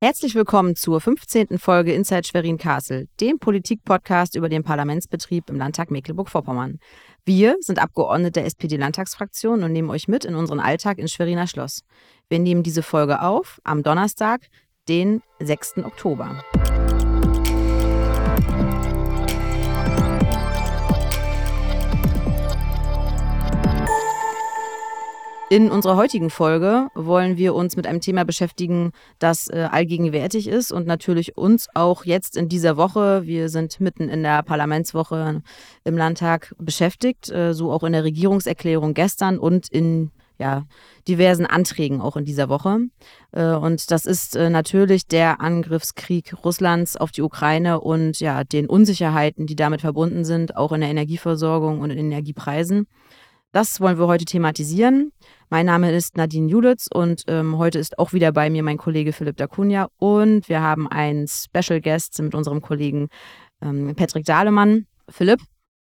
Herzlich willkommen zur 15. Folge Inside Schwerin Castle, dem Politik-Podcast über den Parlamentsbetrieb im Landtag Mecklenburg-Vorpommern. Wir sind Abgeordnete der SPD-Landtagsfraktion und nehmen euch mit in unseren Alltag in Schweriner Schloss. Wir nehmen diese Folge auf am Donnerstag, den 6. Oktober. In unserer heutigen Folge wollen wir uns mit einem Thema beschäftigen, das äh, allgegenwärtig ist und natürlich uns auch jetzt in dieser Woche, wir sind mitten in der Parlamentswoche im Landtag beschäftigt, äh, so auch in der Regierungserklärung gestern und in ja, diversen Anträgen auch in dieser Woche. Äh, und das ist natürlich der Angriffskrieg Russlands auf die Ukraine und ja, den Unsicherheiten, die damit verbunden sind, auch in der Energieversorgung und in den Energiepreisen. Das wollen wir heute thematisieren. Mein Name ist Nadine Julitz und ähm, heute ist auch wieder bei mir mein Kollege Philipp Dacunia und wir haben einen Special Guest mit unserem Kollegen ähm, Patrick Dahlemann. Philipp,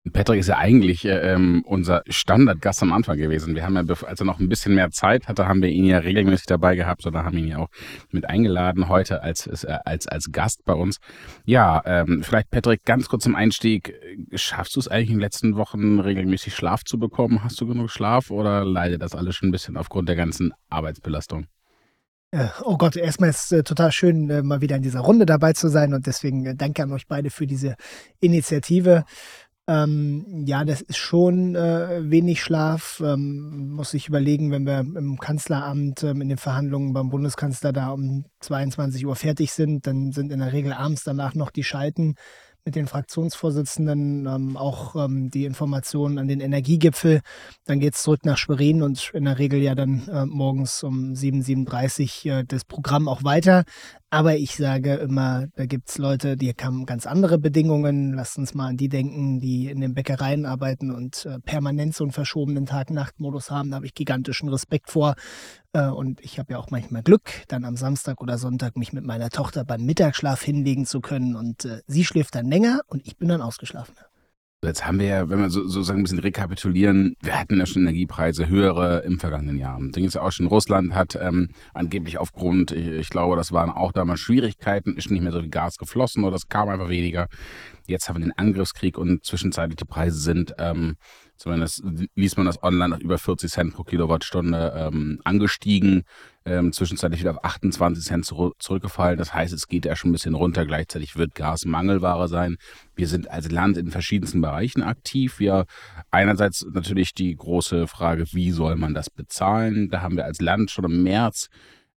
Patrick ist ja eigentlich äh, ähm, unser Standardgast am Anfang gewesen. Wir haben ja, als er noch ein bisschen mehr Zeit hatte, haben wir ihn ja regelmäßig dabei gehabt oder haben ihn ja auch mit eingeladen heute als, äh, als, als Gast bei uns. Ja, ähm, vielleicht Patrick, ganz kurz zum Einstieg. Schaffst du es eigentlich in den letzten Wochen regelmäßig Schlaf zu bekommen? Hast du genug Schlaf oder leidet das alles schon ein bisschen aufgrund der ganzen Arbeitsbelastung? Äh, oh Gott, erstmal ist es total schön, mal wieder in dieser Runde dabei zu sein und deswegen danke an euch beide für diese Initiative. Ähm, ja, das ist schon äh, wenig Schlaf. Ähm, muss ich überlegen, wenn wir im Kanzleramt ähm, in den Verhandlungen beim Bundeskanzler da um 22 Uhr fertig sind, dann sind in der Regel abends danach noch die Schalten mit den Fraktionsvorsitzenden ähm, auch ähm, die Informationen an den Energiegipfel. Dann geht es zurück nach Schwerin und in der Regel ja dann äh, morgens um 7, 7.30 Uhr äh, das Programm auch weiter. Aber ich sage immer, da gibt es Leute, die haben ganz andere Bedingungen. Lasst uns mal an die denken, die in den Bäckereien arbeiten und äh, permanent so einen verschobenen Tag-Nacht-Modus haben. Da habe ich gigantischen Respekt vor. Äh, und ich habe ja auch manchmal Glück, dann am Samstag oder Sonntag mich mit meiner Tochter beim Mittagsschlaf hinlegen zu können. Und äh, sie schläft dann länger und ich bin dann ausgeschlafen. Jetzt haben wir ja, wenn wir so, sozusagen ein bisschen rekapitulieren, wir hatten ja schon Energiepreise höhere im vergangenen Jahr. Ding ist ja auch schon, Russland hat ähm, angeblich aufgrund, ich, ich, glaube, das waren auch damals Schwierigkeiten, ist nicht mehr so viel Gas geflossen oder es kam einfach weniger. Jetzt haben wir den Angriffskrieg und zwischenzeitlich die Preise sind ähm, Zumindest liest man das online über 40 Cent pro Kilowattstunde ähm, angestiegen, ähm, zwischenzeitlich wieder auf 28 Cent zurück, zurückgefallen. Das heißt, es geht ja schon ein bisschen runter. Gleichzeitig wird Gas Mangelware sein. Wir sind als Land in verschiedensten Bereichen aktiv. Wir einerseits natürlich die große Frage, wie soll man das bezahlen? Da haben wir als Land schon im März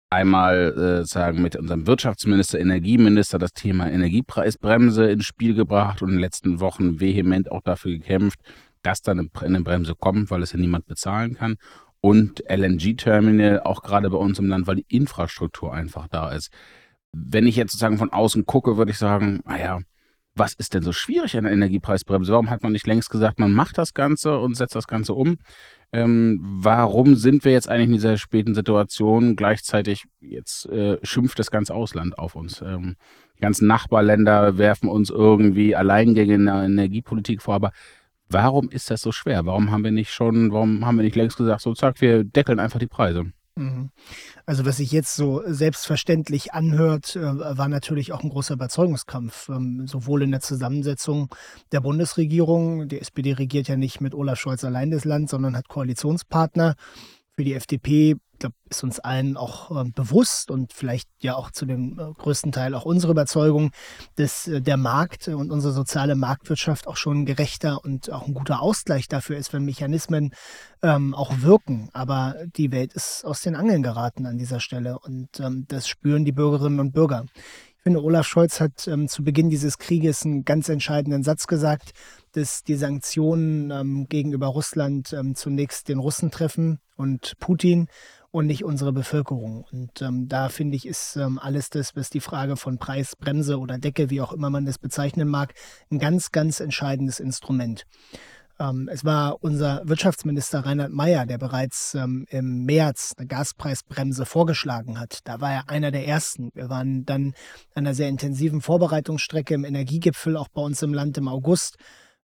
einmal äh, sagen mit unserem Wirtschaftsminister, Energieminister das Thema Energiepreisbremse ins Spiel gebracht und in den letzten Wochen vehement auch dafür gekämpft, dass dann eine Bremse kommt, weil es ja niemand bezahlen kann. Und LNG-Terminal auch gerade bei uns im Land, weil die Infrastruktur einfach da ist. Wenn ich jetzt sozusagen von außen gucke, würde ich sagen, naja, was ist denn so schwierig an der Energiepreisbremse? Warum hat man nicht längst gesagt, man macht das Ganze und setzt das Ganze um? Ähm, warum sind wir jetzt eigentlich in dieser späten Situation? Gleichzeitig jetzt äh, schimpft das ganze Ausland auf uns. Ähm, die ganzen Nachbarländer werfen uns irgendwie Alleingänge in der Energiepolitik vor, aber Warum ist das so schwer? Warum haben wir nicht schon, warum haben wir nicht längst gesagt, so zack, wir deckeln einfach die Preise? Mhm. Also was sich jetzt so selbstverständlich anhört, äh, war natürlich auch ein großer Überzeugungskampf, ähm, sowohl in der Zusammensetzung der Bundesregierung. Die SPD regiert ja nicht mit Olaf Scholz allein das Land, sondern hat Koalitionspartner. Für die FDP glaube, ist uns allen auch äh, bewusst und vielleicht ja auch zu dem äh, größten Teil auch unsere Überzeugung, dass äh, der Markt und unsere soziale Marktwirtschaft auch schon gerechter und auch ein guter Ausgleich dafür ist, wenn Mechanismen ähm, auch wirken. Aber die Welt ist aus den Angeln geraten an dieser Stelle und ähm, das spüren die Bürgerinnen und Bürger. Ich finde, Olaf Scholz hat ähm, zu Beginn dieses Krieges einen ganz entscheidenden Satz gesagt, dass die Sanktionen ähm, gegenüber Russland ähm, zunächst den Russen treffen und Putin und nicht unsere Bevölkerung. Und ähm, da finde ich, ist ähm, alles das, was die Frage von Preis, Bremse oder Decke, wie auch immer man das bezeichnen mag, ein ganz, ganz entscheidendes Instrument. Ähm, es war unser Wirtschaftsminister Reinhard Mayer, der bereits ähm, im März eine Gaspreisbremse vorgeschlagen hat. Da war er einer der ersten. Wir waren dann an einer sehr intensiven Vorbereitungsstrecke im Energiegipfel, auch bei uns im Land im August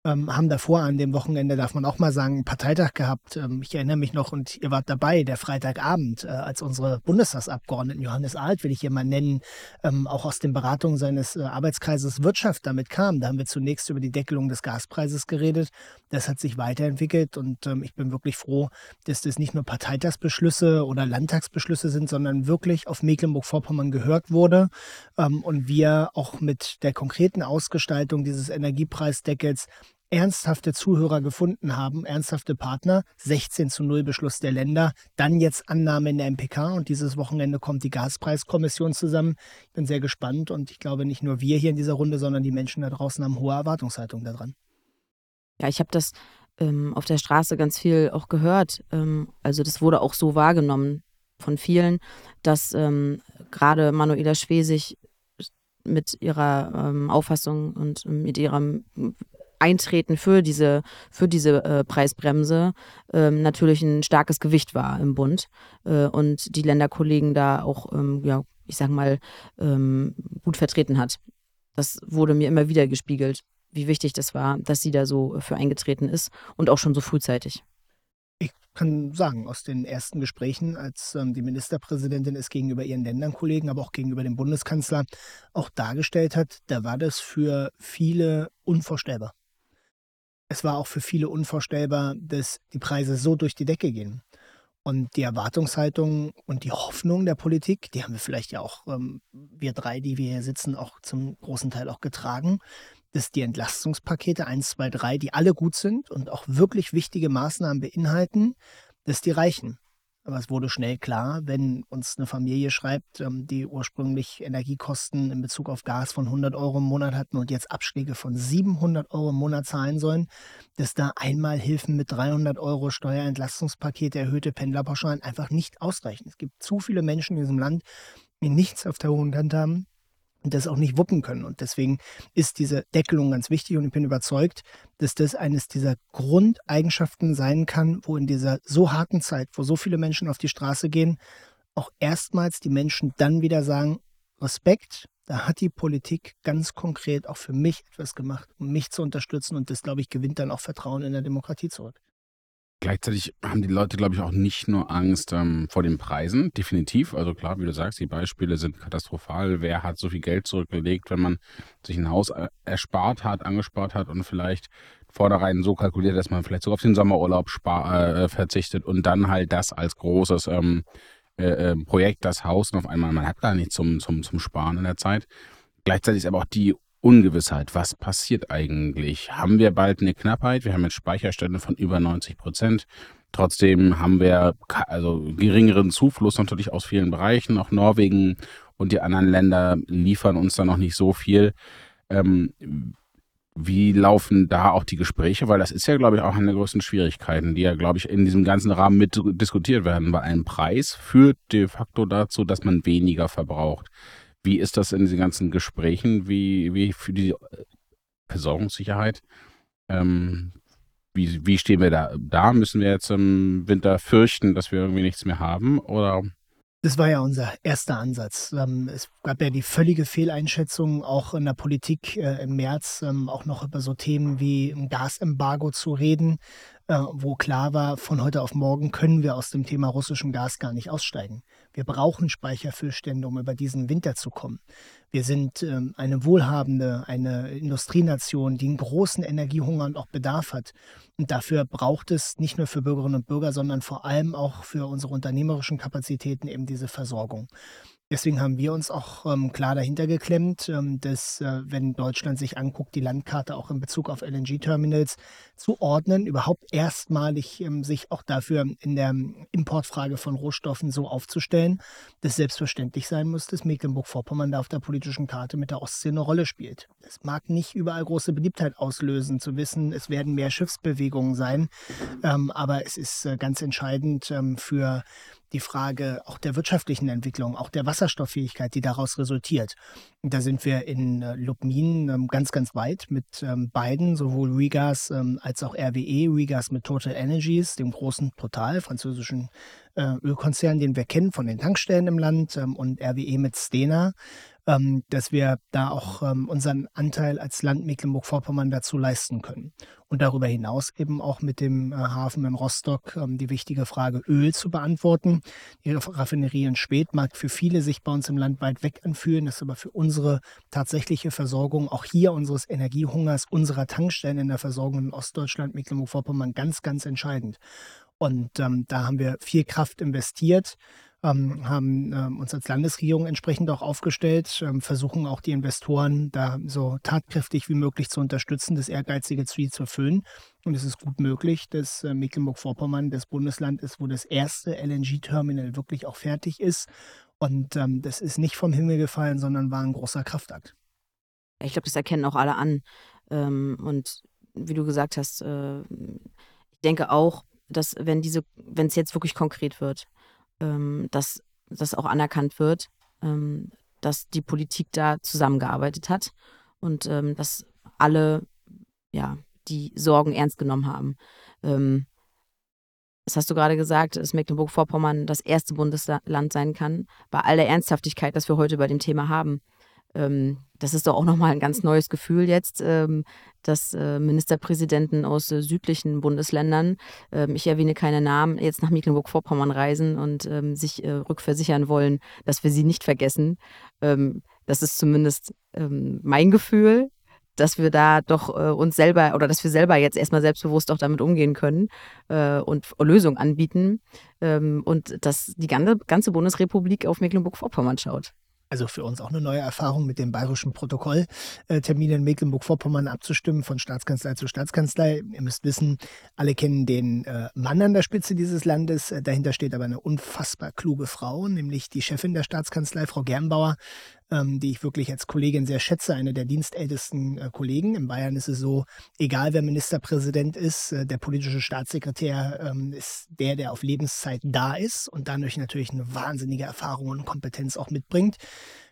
ähm, haben davor an dem Wochenende, darf man auch mal sagen, Parteitag gehabt. Ähm, ich erinnere mich noch und ihr wart dabei, der Freitagabend, äh, als unsere Bundestagsabgeordneten, Johannes Alt will ich hier mal nennen, ähm, auch aus den Beratungen seines äh, Arbeitskreises Wirtschaft damit kam. Da haben wir zunächst über die Deckelung des Gaspreises geredet. Das hat sich weiterentwickelt und ähm, ich bin wirklich froh, dass das nicht nur Parteitagsbeschlüsse oder Landtagsbeschlüsse sind, sondern wirklich auf Mecklenburg-Vorpommern gehört wurde ähm, und wir auch mit der konkreten Ausgestaltung dieses Energiepreisdeckels ernsthafte Zuhörer gefunden haben, ernsthafte Partner, 16 zu 0 Beschluss der Länder, dann jetzt Annahme in der MPK und dieses Wochenende kommt die Gaspreiskommission zusammen. Ich bin sehr gespannt und ich glaube, nicht nur wir hier in dieser Runde, sondern die Menschen da draußen haben hohe Erwartungshaltung daran. Ja, ich habe das ähm, auf der Straße ganz viel auch gehört. Ähm, also das wurde auch so wahrgenommen von vielen, dass ähm, gerade Manuela Schwesig mit ihrer ähm, Auffassung und mit ihrem Eintreten für diese, für diese äh, Preisbremse ähm, natürlich ein starkes Gewicht war im Bund äh, und die Länderkollegen da auch, ähm, ja, ich sag mal, ähm, gut vertreten hat. Das wurde mir immer wieder gespiegelt, wie wichtig das war, dass sie da so für eingetreten ist und auch schon so frühzeitig. Ich kann sagen, aus den ersten Gesprächen, als ähm, die Ministerpräsidentin es gegenüber ihren Länderkollegen, aber auch gegenüber dem Bundeskanzler auch dargestellt hat, da war das für viele unvorstellbar es war auch für viele unvorstellbar, dass die Preise so durch die Decke gehen. Und die Erwartungshaltung und die Hoffnung der Politik, die haben wir vielleicht ja auch, ähm, wir drei, die wir hier sitzen, auch zum großen Teil auch getragen, dass die Entlastungspakete 1, 2, 3, die alle gut sind und auch wirklich wichtige Maßnahmen beinhalten, dass die reichen. Aber es wurde schnell klar, wenn uns eine Familie schreibt, ähm, die ursprünglich Energiekosten in Bezug auf Gas von 100 Euro im Monat hatten und jetzt Abschläge von 700 Euro im Monat zahlen sollen, dass da einmal Hilfen mit 300 Euro Steuerentlastungspakete, erhöhte Pendlerpauschalen einfach nicht ausreichen. Es gibt zu viele Menschen in diesem Land, die nichts auf der hohen Kante haben und das auch nicht wuppen können. Und deswegen ist diese Deckelung ganz wichtig und ich bin überzeugt, dass das eines dieser Grundeigenschaften sein kann, wo in dieser so harten Zeit, wo so viele Menschen auf die Straße gehen, auch erstmals die Menschen dann wieder sagen, Respekt, da hat die Politik ganz konkret auch für mich etwas gemacht, um mich zu unterstützen und das, glaube ich, gewinnt dann auch Vertrauen in der Demokratie zurück. Gleichzeitig haben die Leute, glaube ich, auch nicht nur Angst ähm, vor den Preisen, definitiv. Also klar, wie du sagst, die Beispiele sind katastrophal. Wer hat so viel Geld zurückgelegt, wenn man sich ein Haus äh, erspart hat, angespart hat und vielleicht vornherein so kalkuliert, dass man vielleicht sogar auf den Sommerurlaub spar, äh, verzichtet und dann halt das als großes ähm, äh, ähm, Projekt, das Haus und auf einmal, man hat gar nichts zum, zum, zum Sparen in der Zeit. Gleichzeitig ist aber auch die Ungewissheit. Was passiert eigentlich? Haben wir bald eine Knappheit? Wir haben jetzt Speicherstände von über 90 Prozent. Trotzdem haben wir also geringeren Zufluss natürlich aus vielen Bereichen. Auch Norwegen und die anderen Länder liefern uns da noch nicht so viel. Ähm, wie laufen da auch die Gespräche? Weil das ist ja, glaube ich, auch eine der größten Schwierigkeiten, die ja, glaube ich, in diesem ganzen Rahmen mit diskutiert werden. Weil ein Preis führt de facto dazu, dass man weniger verbraucht. Wie ist das in diesen ganzen Gesprächen? Wie, wie für die Versorgungssicherheit? Ähm, wie, wie stehen wir da? Da müssen wir jetzt im Winter fürchten, dass wir irgendwie nichts mehr haben? Oder das war ja unser erster Ansatz. Ähm, es gab ja die völlige Fehleinschätzung auch in der Politik äh, im März, ähm, auch noch über so Themen wie ein Gasembargo zu reden, äh, wo klar war, von heute auf morgen können wir aus dem Thema russischem Gas gar nicht aussteigen. Wir brauchen Speicherfüllstände, um über diesen Winter zu kommen. Wir sind ähm, eine wohlhabende, eine Industrienation, die einen großen Energiehunger und auch Bedarf hat. Und dafür braucht es nicht nur für Bürgerinnen und Bürger, sondern vor allem auch für unsere unternehmerischen Kapazitäten eben diese Versorgung. Deswegen haben wir uns auch ähm, klar dahinter geklemmt, ähm, dass, äh, wenn Deutschland sich anguckt, die Landkarte auch in Bezug auf LNG-Terminals zu ordnen, überhaupt erstmalig ähm, sich auch dafür in der Importfrage von Rohstoffen so aufzustellen, dass selbstverständlich sein muss, dass Mecklenburg-Vorpommern da auf der politischen Karte mit der Ostsee eine Rolle spielt. Es mag nicht überall große Beliebtheit auslösen, zu wissen, es werden mehr Schiffsbewegungen sein, ähm, aber es ist äh, ganz entscheidend ähm, für die Frage auch der wirtschaftlichen Entwicklung, auch der Wasserstofffähigkeit, die daraus resultiert. Und da sind wir in äh, Lubmin ähm, ganz, ganz weit mit ähm, beiden, sowohl Regas ähm, als auch RWE, Regas mit Total Energies, dem großen Total, französischen äh, Ölkonzern, den wir kennen von den Tankstellen im Land, und RWE mit Stena dass wir da auch unseren Anteil als Land Mecklenburg-Vorpommern dazu leisten können. Und darüber hinaus eben auch mit dem äh, Hafen in Rostock ähm, die wichtige Frage Öl zu beantworten. Die Raffinerie in Schwedt mag für viele sich bei uns im Land weit weg anfühlen, ist aber für unsere tatsächliche Versorgung, auch hier unseres Energiehungers, unserer Tankstellen in der Versorgung in Ostdeutschland, Mecklenburg-Vorpommern ganz, ganz entscheidend. Und ähm, da haben wir viel Kraft investiert ähm, haben ähm, uns als Landesregierung entsprechend auch aufgestellt, ähm, versuchen auch die Investoren da so tatkräftig wie möglich zu unterstützen, das ehrgeizige Ziel zu erfüllen. Und es ist gut möglich, dass äh, Mecklenburg-Vorpommern das Bundesland ist, wo das erste LNG-Terminal wirklich auch fertig ist. Und ähm, das ist nicht vom Himmel gefallen, sondern war ein großer Kraftakt. Ich glaube, das erkennen auch alle an. Ähm, und wie du gesagt hast, äh, ich denke auch, dass wenn diese, wenn es jetzt wirklich konkret wird, ähm, dass das auch anerkannt wird, ähm, dass die Politik da zusammengearbeitet hat und ähm, dass alle ja, die Sorgen ernst genommen haben. Ähm, das hast du gerade gesagt, dass Mecklenburg-Vorpommern das erste Bundesland sein kann, bei all der Ernsthaftigkeit, das wir heute bei dem Thema haben. Ähm, das ist doch auch nochmal ein ganz neues Gefühl jetzt, ähm, dass äh, Ministerpräsidenten aus äh, südlichen Bundesländern, ähm, ich erwähne keine Namen, jetzt nach Mecklenburg-Vorpommern reisen und sich äh, rückversichern wollen, dass wir sie nicht vergessen. Das ist zumindest mein Gefühl, dass wir da doch uns selber oder dass wir selber jetzt erstmal selbstbewusst auch damit umgehen können und Lösungen anbieten und dass die ganze, ganze Bundesrepublik auf Mecklenburg-Vorpommern schaut also für uns auch eine neue Erfahrung mit dem bayerischen Protokolltermin in Mecklenburg-Vorpommern abzustimmen, von Staatskanzlei zu Staatskanzlei. Ihr müsst wissen, alle kennen den äh, Mann an der Spitze dieses Landes. Äh, dahinter steht aber eine unfassbar kluge Frau, nämlich die Chefin der Staatskanzlei, Frau Gernbauer, ähm, die ich wirklich als Kollegin sehr schätze, eine der dienstältesten äh, Kollegen. In Bayern ist es so, egal wer Ministerpräsident ist, äh, der politische Staatssekretär ähm, ist der, der auf Lebenszeit da ist und dadurch natürlich eine wahnsinnige Erfahrung und Kompetenz auch mitbringt.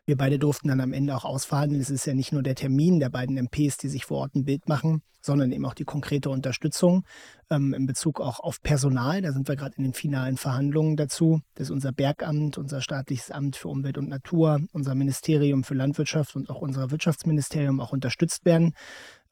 Wir beide durften dann am Ende auch ausverhandeln. Es ist ja nicht nur der Termin der beiden MPs, die sich vor Ort ein Bild machen, sondern eben auch die konkrete Unterstützung ähm, in Bezug auch auf Personal. Da sind wir gerade in den finalen Verhandlungen dazu, dass unser Bergamt, unser staatliches Amt für Umwelt und Natur, unser Ministerium für Landwirtschaft und auch unser Wirtschaftsministerium auch unterstützt werden.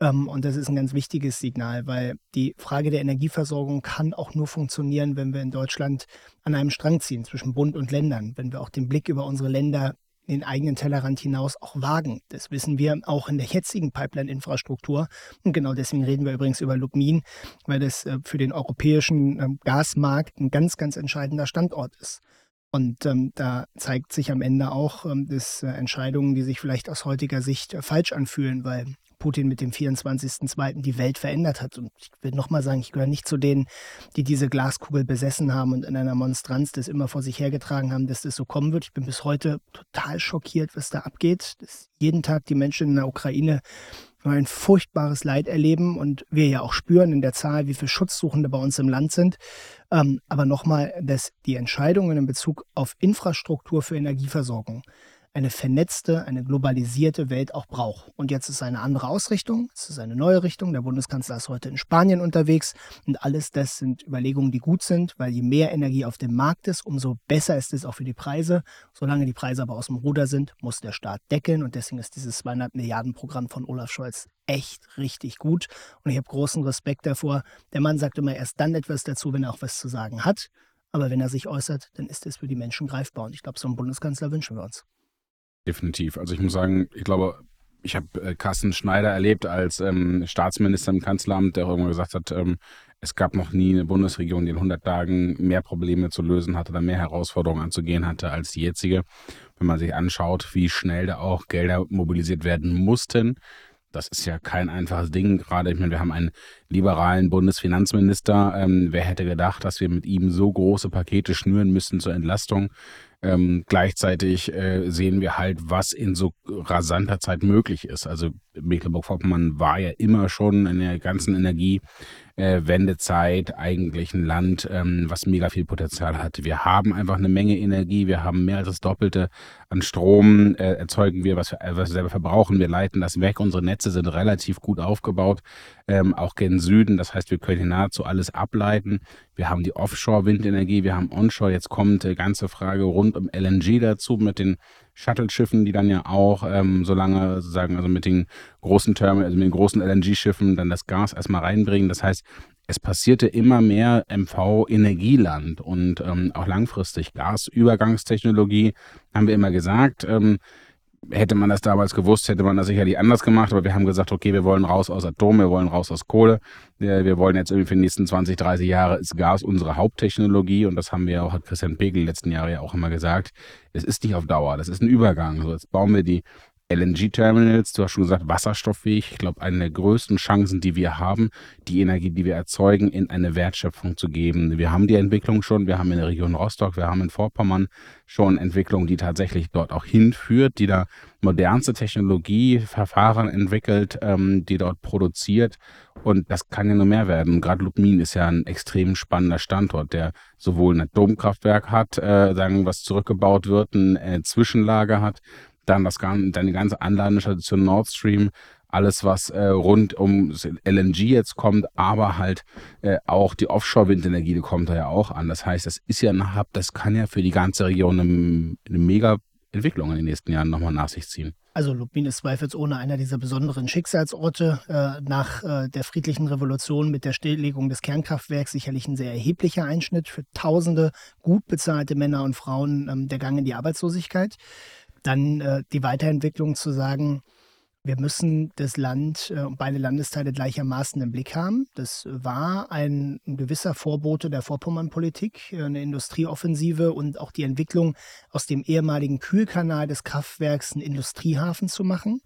Ähm, und das ist ein ganz wichtiges Signal, weil die Frage der Energieversorgung kann auch nur funktionieren, wenn wir in Deutschland an einem Strang ziehen zwischen Bund und Ländern, wenn wir auch den Blick über unsere Länder den eigenen Tellerrand hinaus auch wagen. Das wissen wir auch in der jetzigen Pipeline-Infrastruktur. Und genau deswegen reden wir übrigens über Lubmin, weil das äh, für den europäischen ähm, Gasmarkt ein ganz, ganz entscheidender Standort ist. Und ähm, da zeigt sich am Ende auch, ähm, dass äh, Entscheidungen, die sich vielleicht aus heutiger Sicht äh, falsch anfühlen, weil Putin mit dem 24.02. die Welt verändert hat. Und ich will nochmal sagen, ich gehöre nicht zu denen, die diese Glaskugel besessen haben und in einer Monstranz das immer vor sich hergetragen haben, dass das so kommen wird. Ich bin bis heute total schockiert, was da abgeht. Dass jeden Tag die Menschen in der Ukraine ein furchtbares Leid erleben und wir ja auch spüren in der Zahl, wie viele Schutzsuchende bei uns im Land sind. Ähm, aber nochmal, dass die Entscheidungen in Bezug auf Infrastruktur für Energieversorgung eine vernetzte, eine globalisierte Welt auch braucht. Und jetzt ist eine andere Ausrichtung, es ist eine neue Richtung. Der Bundeskanzler ist heute in Spanien unterwegs und alles das sind Überlegungen, die gut sind, weil je mehr Energie auf dem Markt ist, umso besser ist es auch für die Preise. Solange die Preise aber aus dem Ruder sind, muss der Staat deckeln und deswegen ist dieses 200 Milliarden Programm von Olaf Scholz echt richtig gut und ich habe großen Respekt davor. Der Mann sagt immer erst dann etwas dazu, wenn er auch was zu sagen hat. Aber wenn er sich äußert, dann ist es für die Menschen greifbar. Und ich glaube, so einen Bundeskanzler wünschen wir uns. Definitiv. Also ich muss sagen, ich glaube, ich habe äh, Carsten Schneider erlebt als ähm, Staatsminister im Kanzleramt, der irgendwann gesagt hat, ähm, es gab noch nie eine Bundesregierung, die in 100 Tagen mehr Probleme zu lösen hatte oder mehr Herausforderungen anzugehen hatte als die jetzige. Wenn man sich anschaut, wie schnell da auch Gelder mobilisiert werden mussten, das ist ja kein einfaches Ding. Gerade, ich meine, wir haben einen liberalen Bundesfinanzminister. Ähm, wer hätte gedacht, dass wir mit ihm so große Pakete schnüren müssen zur Entlastung? Ähm, gleichzeitig äh, sehen wir halt, was in so rasanter Zeit möglich ist. Also Mecklenburg-Vorpommern war ja immer schon in der ganzen Energie äh, eigentlich ein Land, ähm, was mega viel Potenzial hat. Wir haben einfach eine Menge Energie, wir haben mehr als das Doppelte an Strom, äh, erzeugen wir, was wir, was wir selber verbrauchen. Wir leiten das weg. Unsere Netze sind relativ gut aufgebaut, ähm, auch gen Süden. Das heißt, wir können hier nahezu alles ableiten. Wir haben die Offshore-Windenergie, wir haben Onshore. Jetzt kommt die ganze Frage rund um LNG dazu mit den Shuttle-Schiffen, die dann ja auch, ähm, solange sozusagen, also mit den großen Terminals, also mit den großen LNG-Schiffen dann das Gas erstmal reinbringen. Das heißt, es passierte immer mehr MV-Energieland und ähm, auch langfristig Gasübergangstechnologie, haben wir immer gesagt. Ähm, hätte man das damals gewusst, hätte man das sicherlich anders gemacht, aber wir haben gesagt, okay, wir wollen raus aus Atom, wir wollen raus aus Kohle, wir, wollen jetzt irgendwie für die nächsten 20, 30 Jahre ist Gas unsere Haupttechnologie. Und das haben wir auch, hat Christian Pegel letzten Jahre ja auch immer gesagt, es ist nicht auf Dauer, das ist ein Übergang. So, jetzt bauen wir die LNG-Terminals, du hast schon gesagt, wasserstofffähig. Ich glaube, eine der größten Chancen, die wir haben, die Energie, die wir erzeugen, in eine Wertschöpfung zu geben. Wir haben die Entwicklung schon, wir haben in der Region Rostock, wir haben in Vorpommern schon Entwicklung, die tatsächlich dort auch hinführt, die da modernste Technologie, Verfahren entwickelt, ähm, die dort produziert. Und das kann ja nur mehr werden. Gerade Lubmin ist ja ein extrem spannender Standort, der sowohl ein Atomkraftwerk hat, äh, sagen, was zurückgebaut wird, ein äh, Zwischenlager hat, dann das dann die ganze Anladestation Nord Stream, alles was äh, rund um LNG jetzt kommt, aber halt äh, auch die Offshore-Windenergie, die kommt da ja auch an. Das heißt, das ist ja ein Hub, das kann ja für die ganze Region eine, eine mega Entwicklung in den nächsten Jahren nochmal nach sich ziehen. Also Lubmin ist zweifelsohne einer dieser besonderen Schicksalsorte. Äh, nach äh, der friedlichen Revolution mit der Stilllegung des Kernkraftwerks sicherlich ein sehr erheblicher Einschnitt für tausende gut bezahlte Männer und Frauen ähm, der Gang in die Arbeitslosigkeit. Dann äh, die Weiterentwicklung zu sagen, wir müssen das Land äh, und beide Landesteile gleichermaßen im Blick haben. Das war ein, ein gewisser Vorbote der Vorpommernpolitik, äh, eine Industrieoffensive und auch die Entwicklung aus dem ehemaligen Kühlkanal des Kraftwerks einen Industriehafen zu machen.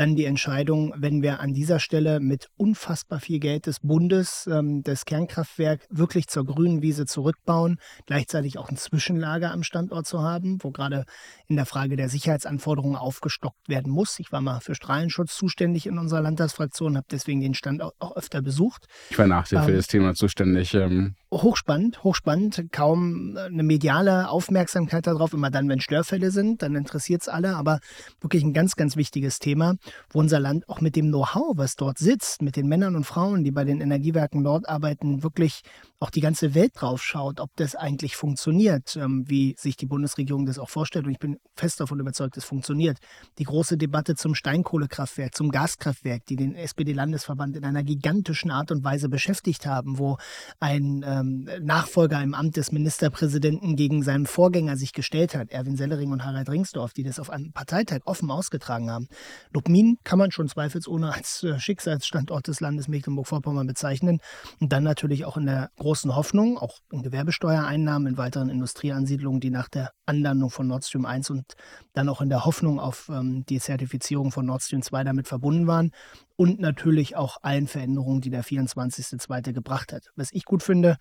Dann die Entscheidung, wenn wir an dieser Stelle mit unfassbar viel Geld des Bundes ähm, das Kernkraftwerk wirklich zur grünen Wiese zurückbauen, gleichzeitig auch ein Zwischenlager am Standort zu haben, wo gerade in der Frage der Sicherheitsanforderungen aufgestockt werden muss. Ich war mal für Strahlenschutz zuständig in unserer Landtagsfraktion, habe deswegen den Standort auch öfter besucht. Ich war nach dir ähm, für das Thema zuständig. Ähm hochspannend, hochspannend. Kaum eine mediale Aufmerksamkeit darauf, immer dann, wenn Störfälle sind, dann interessiert es alle, aber wirklich ein ganz, ganz wichtiges Thema wo unser Land auch mit dem Know-how, was dort sitzt, mit den Männern und Frauen, die bei den Energiewerken dort arbeiten, wirklich auch die ganze Welt drauf schaut, ob das eigentlich funktioniert, ähm, wie sich die Bundesregierung das auch vorstellt. Und ich bin fest davon überzeugt, es funktioniert. Die große Debatte zum Steinkohlekraftwerk, zum Gaskraftwerk, die den SPD-Landesverband in einer gigantischen Art und Weise beschäftigt haben, wo ein ähm, Nachfolger im Amt des Ministerpräsidenten gegen seinen Vorgänger sich gestellt hat, Erwin Sellering und Harald Ringsdorf, die das auf einem Parteitag offen ausgetragen haben. Lubmin kann man schon zweifelsohne als äh, Schicksalsstandort des Landes Mecklenburg-Vorpommern bezeichnen. Und dann natürlich auch in der großen Hoffnung, auch in Gewerbesteuereinnahmen, in weiteren Industrieansiedlungen, die nach der Anlandung von Nord Stream 1 und dann auch in der Hoffnung auf ähm, die Zertifizierung von Nord Stream 2 damit verbunden waren. Und natürlich auch allen Veränderungen, die der 24.2. gebracht hat. Was ich gut finde,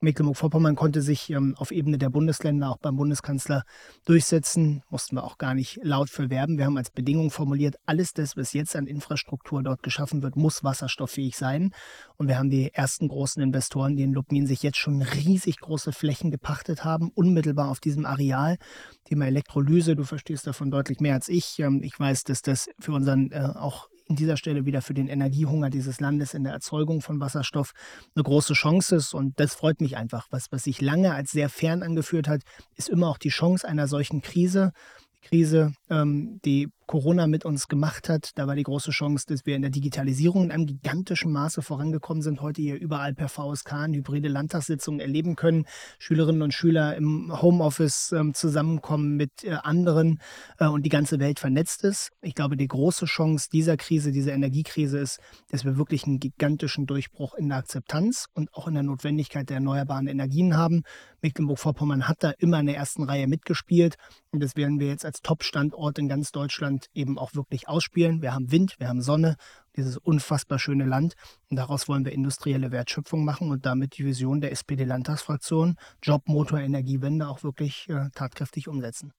Mecklenburg-Vorpommern konnte sich ähm, auf Ebene der Bundesländer auch beim Bundeskanzler durchsetzen. Mussten wir auch gar nicht laut für werben. Wir haben als Bedingung formuliert, alles das, was jetzt an Infrastruktur dort geschaffen wird, muss wasserstofffähig sein. Und wir haben die ersten großen Investoren, die in Lubmin sich jetzt schon riesig große Flächen gepachtet haben, unmittelbar auf diesem Areal. Thema Elektrolyse, du verstehst davon deutlich mehr als ich. Ähm, ich weiß, dass das für unseren äh, auch an dieser Stelle wieder für den Energiehunger dieses Landes in der Erzeugung von Wasserstoff eine große Chance ist. Und das freut mich einfach. Was, was sich lange als sehr fern angeführt hat, ist immer auch die Chance einer solchen Krise. Die Krise, ähm, die Corona mit uns gemacht hat. Da war die große Chance, dass wir in der Digitalisierung in einem gigantischen Maße vorangekommen sind. Heute hier überall per VSK hybride Landtagssitzungen erleben können. Schülerinnen und Schüler im Homeoffice ähm, zusammenkommen mit äh, anderen äh, und die ganze Welt vernetzt ist. Ich glaube, die große Chance dieser Krise, dieser Energiekrise ist, dass wir wirklich einen gigantischen Durchbruch in der Akzeptanz und auch in der Notwendigkeit der erneuerbaren Energien haben. Mecklenburg-Vorpommern hat da immer in der ersten Reihe mitgespielt und das werden wir jetzt als Top-Standort in ganz Deutschland Land eben auch wirklich ausspielen. Wir haben Wind, wir haben Sonne, dieses unfassbar schöne Land. Und daraus wollen wir industrielle Wertschöpfung machen und damit die Vision der SPD-Landtagsfraktion, Jobmotor, Energiewende auch wirklich äh, tatkräftig umsetzen.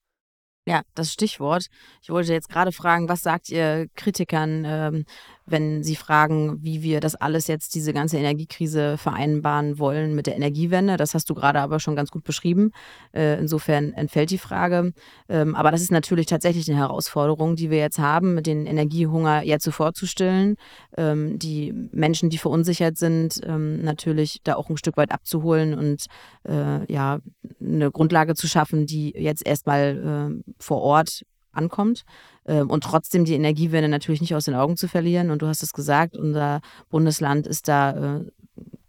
Ja, das Stichwort. Ich wollte jetzt gerade fragen, was sagt ihr Kritikern, ähm, wenn sie fragen, wie wir das alles jetzt, diese ganze Energiekrise vereinbaren wollen mit der Energiewende? Das hast du gerade aber schon ganz gut beschrieben. Äh, insofern entfällt die Frage. Ähm, aber das ist natürlich tatsächlich eine Herausforderung, die wir jetzt haben, mit den Energiehunger jetzt sofort zu stillen, ähm, die Menschen, die verunsichert sind, ähm, natürlich da auch ein Stück weit abzuholen und äh, ja, eine Grundlage zu schaffen, die jetzt erstmal äh, vor Ort ankommt ähm, und trotzdem die Energiewende natürlich nicht aus den Augen zu verlieren. Und du hast es gesagt, unser Bundesland ist da äh,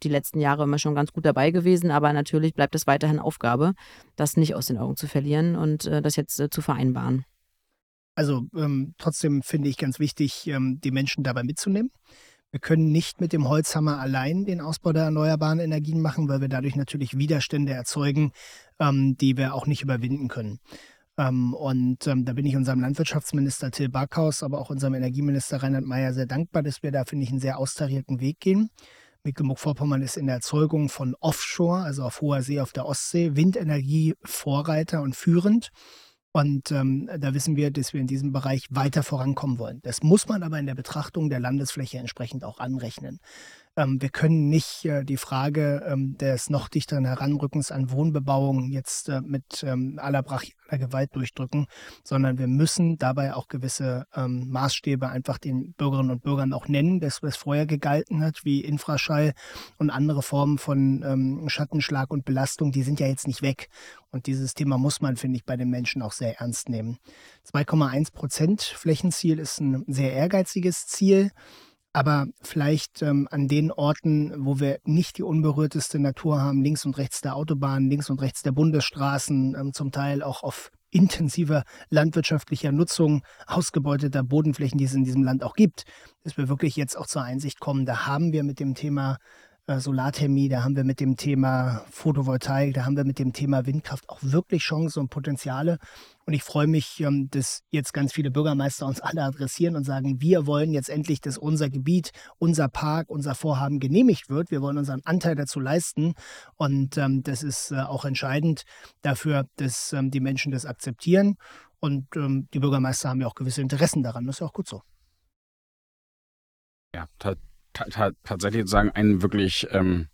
die letzten Jahre immer schon ganz gut dabei gewesen, aber natürlich bleibt es weiterhin Aufgabe, das nicht aus den Augen zu verlieren und äh, das jetzt äh, zu vereinbaren. Also ähm, trotzdem finde ich ganz wichtig, ähm, die Menschen dabei mitzunehmen. Wir können nicht mit dem Holzhammer allein den Ausbau der erneuerbaren Energien machen, weil wir dadurch natürlich Widerstände erzeugen, ähm, die wir auch nicht überwinden können. Ähm, und ähm, da bin ich unserem Landwirtschaftsminister Till Backhaus, aber auch unserem Energieminister Reinhard Mayer sehr dankbar, dass wir da, finde ich, einen sehr austarierten Weg gehen. Mecklenburg-Vorpommern ist in der Erzeugung von Offshore, also auf hoher See auf der Ostsee, Windenergie Vorreiter und führend. Und ähm, da wissen wir, dass wir in diesem Bereich weiter vorankommen wollen. Das muss man aber in der Betrachtung der Landesfläche entsprechend auch anrechnen. Ähm, wir können nicht äh, die Frage ähm, des noch dichteren Heranrückens an Wohnbebauung jetzt äh, mit ähm, aller brachialer Gewalt durchdrücken, sondern wir müssen dabei auch gewisse Maßstäbe einfach den Bürgerinnen und Bürgern auch nennen, das was vorher gegalten hat, wie Infraschall und andere Formen von Schattenschlag und Belastung, die sind ja jetzt nicht weg. Und dieses Thema muss man, finde ich, bei den Menschen auch sehr ernst nehmen. 2,1 Prozent Flächenziel ist ein sehr ehrgeiziges Ziel. Aber vielleicht ähm, an den Orten, wo wir nicht die unberührteste Natur haben, links und rechts der Autobahnen, links und rechts der Bundesstraßen, ähm, zum Teil auch auf intensiver landwirtschaftlicher Nutzung ausgebeuteter Bodenflächen, die es in diesem Land auch gibt, dass wir wirklich jetzt auch zur Einsicht kommen, da haben wir mit dem Thema Solarthermie, da haben wir mit dem Thema Photovoltaik, da haben wir mit dem Thema Windkraft auch wirklich Chancen und Potenziale. Und ich freue mich, ähm, dass jetzt ganz viele Bürgermeister uns alle adressieren und sagen, wir wollen jetzt endlich, dass unser Gebiet, unser Park, unser Vorhaben genehmigt wird. Wir wollen unseren Anteil dazu leisten. Und ähm, das ist äh, auch entscheidend dafür, dass ähm, die Menschen das akzeptieren. Und die Bürgermeister haben ja auch gewisse Interessen daran. Das ist ja auch gut so. Ja, tatsächlich sozusagen ein wirklich ähm,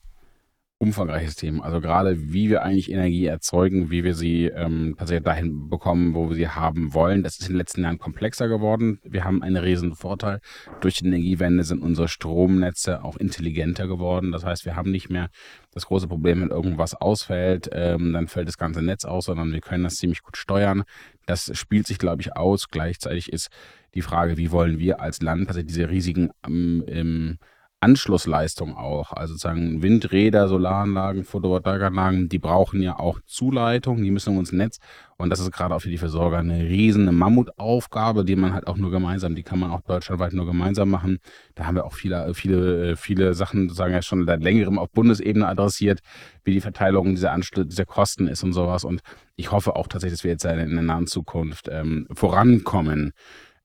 umfangreiches Thema. Also gerade wie wir eigentlich Energie erzeugen, wie wir sie ähm, tatsächlich dahin bekommen, wo wir sie haben wollen. Das ist in den letzten Jahren komplexer geworden. Wir haben einen riesen Vorteil. Durch die Energiewende sind unsere Stromnetze auch intelligenter geworden. Das heißt, wir haben nicht mehr das große Problem, wenn irgendwas ausfällt, ähm, dann fällt das ganze Netz aus, sondern wir können das ziemlich gut steuern. Das spielt sich, glaube ich, aus. Gleichzeitig ist die Frage, wie wollen wir als Land tatsächlich diese riesigen ähm, Anschlussleistung auch. Also sozusagen Windräder, Solaranlagen, Photovoltaikanlagen, die brauchen ja auch Zuleitung, die müssen ins Netz. Und das ist gerade auch für die Versorger eine riesen Mammutaufgabe, die man halt auch nur gemeinsam, die kann man auch deutschlandweit nur gemeinsam machen. Da haben wir auch viele, viele, viele Sachen sozusagen ja schon seit längerem auf Bundesebene adressiert, wie die Verteilung dieser Anschlüsse, dieser Kosten ist und sowas. Und ich hoffe auch tatsächlich, dass wir jetzt in der nahen Zukunft ähm, vorankommen.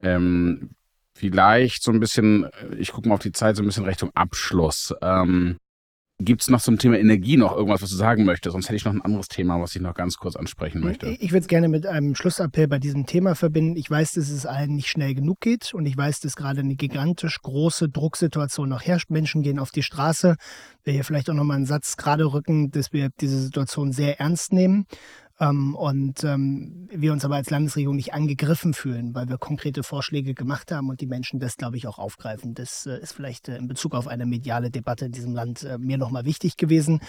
Ähm, vielleicht so ein bisschen, ich gucke mal auf die Zeit, so ein bisschen Richtung Abschluss. Ähm, Gibt es noch zum Thema Energie noch irgendwas, was du sagen möchtest? Sonst hätte ich noch ein anderes Thema, was ich noch ganz kurz ansprechen möchte. Ich würde es gerne mit einem Schlussappell bei diesem Thema verbinden. Ich weiß, dass es allen nicht schnell genug geht und ich weiß, dass gerade eine gigantisch große Drucksituation noch herrscht. Menschen gehen auf die Straße. Wir hier vielleicht auch nochmal einen Satz gerade rücken, dass wir diese Situation sehr ernst nehmen. Ähm, und ähm, wir uns aber als Landesregierung nicht angegriffen fühlen, weil wir konkrete Vorschläge gemacht haben und die Menschen das, glaube ich, auch aufgreifen. Das äh, ist vielleicht äh, in Bezug auf eine mediale Debatte in diesem Land äh, mir nochmal wichtig gewesen.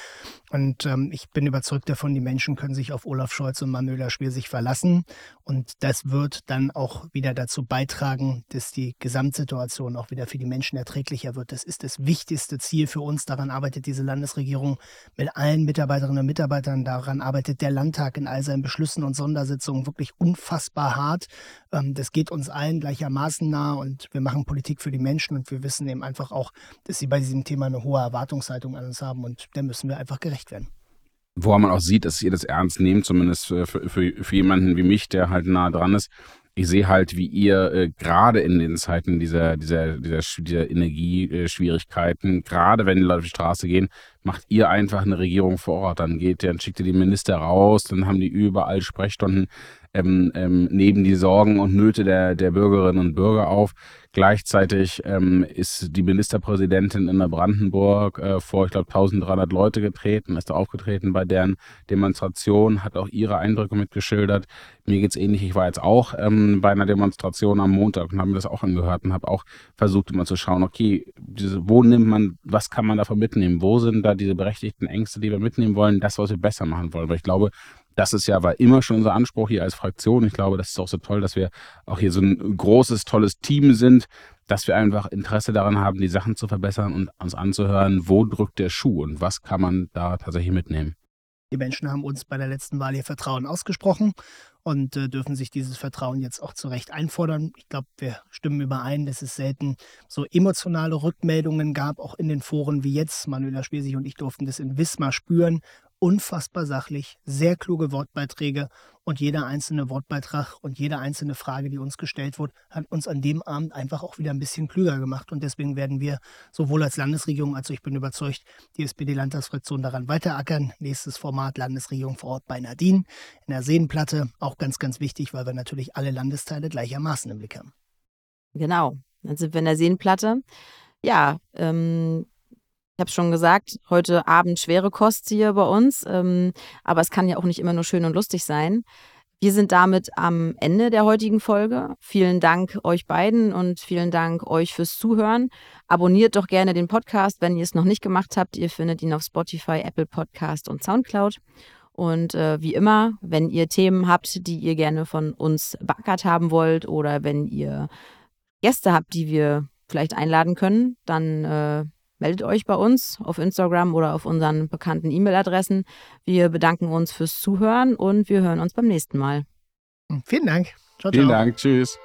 Und ähm, ich bin überzeugt davon, die Menschen können sich auf Olaf Scholz und Manuela Schwer sich verlassen. Und das wird dann auch wieder dazu beitragen, dass die Gesamtsituation auch wieder für die Menschen erträglicher wird. Das ist das wichtigste Ziel für uns. Daran arbeitet diese Landesregierung mit allen Mitarbeiterinnen und Mitarbeitern. Daran arbeitet der Landtag in all seinen Beschlüssen und Sondersitzungen wirklich unfassbar hart. Ähm, das geht uns allen gleichermaßen nah und wir machen Politik für die Menschen und wir wissen eben einfach auch, dass sie bei diesem Thema eine hohe Erwartungshaltung an uns haben und der müssen wir einfach gerecht werden wo man auch sieht, dass ihr das ernst nehmt, zumindest für, für, für jemanden wie mich, der halt nah dran ist. Ich sehe halt, wie ihr äh, gerade in den Zeiten dieser, dieser, dieser, dieser Energieschwierigkeiten, gerade wenn die Leute auf die Straße gehen, macht ihr einfach eine Regierung vor Ort. Dann geht, dann schickt ihr die Minister raus, dann haben die überall Sprechstunden, ähm, ähm, neben die Sorgen und Nöte der, der Bürgerinnen und Bürger auf. Gleichzeitig ähm, ist die Ministerpräsidentin in der Brandenburg äh, vor, ich glaube, 1300 Leute getreten, ist da aufgetreten bei deren Demonstration, hat auch ihre Eindrücke mitgeschildert. Mir geht's ähnlich. Ich war jetzt auch ähm, bei einer Demonstration am Montag und habe mir das auch angehört und habe auch versucht, immer zu schauen, okay, diese, wo nimmt man, was kann man davon mitnehmen? Wo sind da diese berechtigten Ängste, die wir mitnehmen wollen? Das, was wir besser machen wollen. Weil ich glaube, Das ist ja, war immer schon unser Anspruch hier als Fraktion. Ich glaube, das ist auch so toll, dass wir auch hier so ein großes, tolles Team sind, dass wir einfach Interesse daran haben, die Sachen zu verbessern und uns anzuhören, wo drückt der Schuh und was kann man da tatsächlich mitnehmen. Die Menschen haben uns bei der letzten Wahl ihr Vertrauen ausgesprochen und äh, dürfen sich dieses Vertrauen jetzt auch zu Recht einfordern. Ich glaube, wir stimmen überein, dass es selten so emotionale Rückmeldungen gab, auch in den Foren wie jetzt. Manuela Spesig und ich durften das in Wismar spüren unfassbar sachlich, sehr kluge Wortbeiträge und jeder einzelne Wortbeitrag und jede einzelne Frage, die uns gestellt wurde, hat uns an dem Abend einfach auch wieder ein bisschen klüger gemacht. Und deswegen werden wir sowohl als Landesregierung als ich bin überzeugt, die SPD-Landtagsfraktion daran weiterackern. Nächstes Format Landesregierung vor Ort bei Nadine in der Seenplatte. Auch ganz, ganz wichtig, weil wir natürlich alle Landesteile gleichermaßen im Blick haben. Genau, dann sind wir in der Seenplatte. Ja, ähm, ich habe schon gesagt, heute Abend schwere Kost hier bei uns, ähm, aber es kann ja auch nicht immer nur schön und lustig sein. Wir sind damit am Ende der heutigen Folge. Vielen Dank euch beiden und vielen Dank euch fürs Zuhören. Abonniert doch gerne den Podcast, wenn ihr es noch nicht gemacht habt. Ihr findet ihn auf Spotify, Apple Podcast und Soundcloud. Und äh, wie immer, wenn ihr Themen habt, die ihr gerne von uns beackert haben wollt oder wenn ihr Gäste habt, die wir vielleicht einladen können, dann äh, meldet euch bei uns auf Instagram oder auf unseren bekannten E-Mail-Adressen. Wir bedanken uns fürs Zuhören und wir hören uns beim nächsten Mal. Vielen Dank. Ciao, ciao. Vielen Dank. Tschüss.